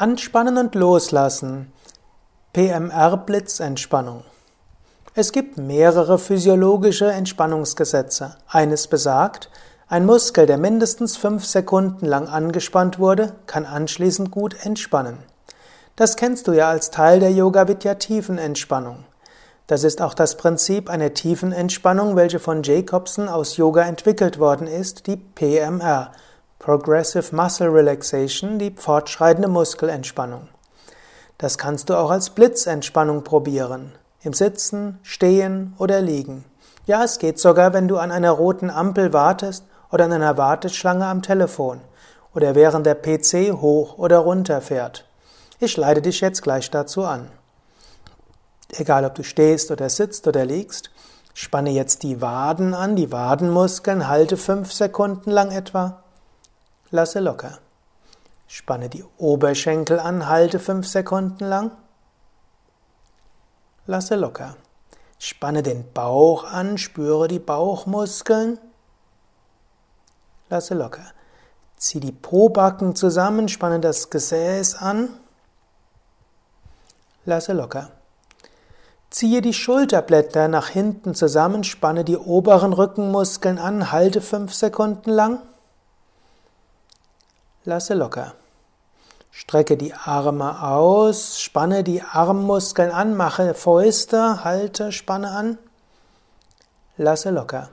Anspannen und loslassen. PMR-Blitzentspannung. Es gibt mehrere physiologische Entspannungsgesetze. Eines besagt, ein Muskel, der mindestens fünf Sekunden lang angespannt wurde, kann anschließend gut entspannen. Das kennst du ja als Teil der Yoga Vidya Tiefenentspannung. Das ist auch das Prinzip einer Tiefenentspannung, welche von Jacobson aus Yoga entwickelt worden ist, die PMR, Progressive Muscle Relaxation, die fortschreitende Muskelentspannung. Das kannst du auch als Blitzentspannung probieren. Im Sitzen, Stehen oder Liegen. Ja, es geht sogar, wenn du an einer roten Ampel wartest oder an einer Warteschlange am Telefon oder während der PC hoch oder runter fährt. Ich leite dich jetzt gleich dazu an. Egal ob du stehst oder sitzt oder liegst, spanne jetzt die Waden an, die Wadenmuskeln, halte fünf Sekunden lang etwa Lasse locker. Spanne die Oberschenkel an, halte fünf Sekunden lang. Lasse locker. Spanne den Bauch an, spüre die Bauchmuskeln. Lasse locker. Zieh die Pobacken zusammen, spanne das Gesäß an. Lasse locker. Ziehe die Schulterblätter nach hinten zusammen, spanne die oberen Rückenmuskeln an, halte fünf Sekunden lang lasse locker. Strecke die Arme aus, spanne die Armmuskeln an, mache Fäuste, halte, spanne an, lasse locker.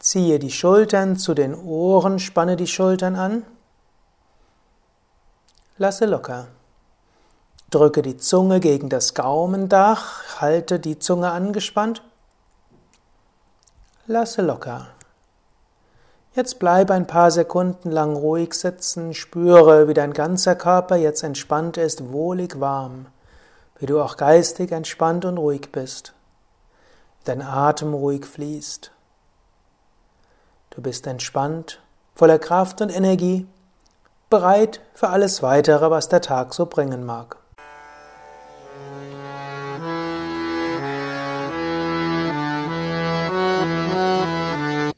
Ziehe die Schultern zu den Ohren, spanne die Schultern an, lasse locker. Drücke die Zunge gegen das Gaumendach, halte die Zunge angespannt, lasse locker. Jetzt bleib ein paar Sekunden lang ruhig sitzen, spüre, wie dein ganzer Körper jetzt entspannt ist, wohlig warm, wie du auch geistig entspannt und ruhig bist, dein Atem ruhig fließt. Du bist entspannt, voller Kraft und Energie, bereit für alles weitere, was der Tag so bringen mag.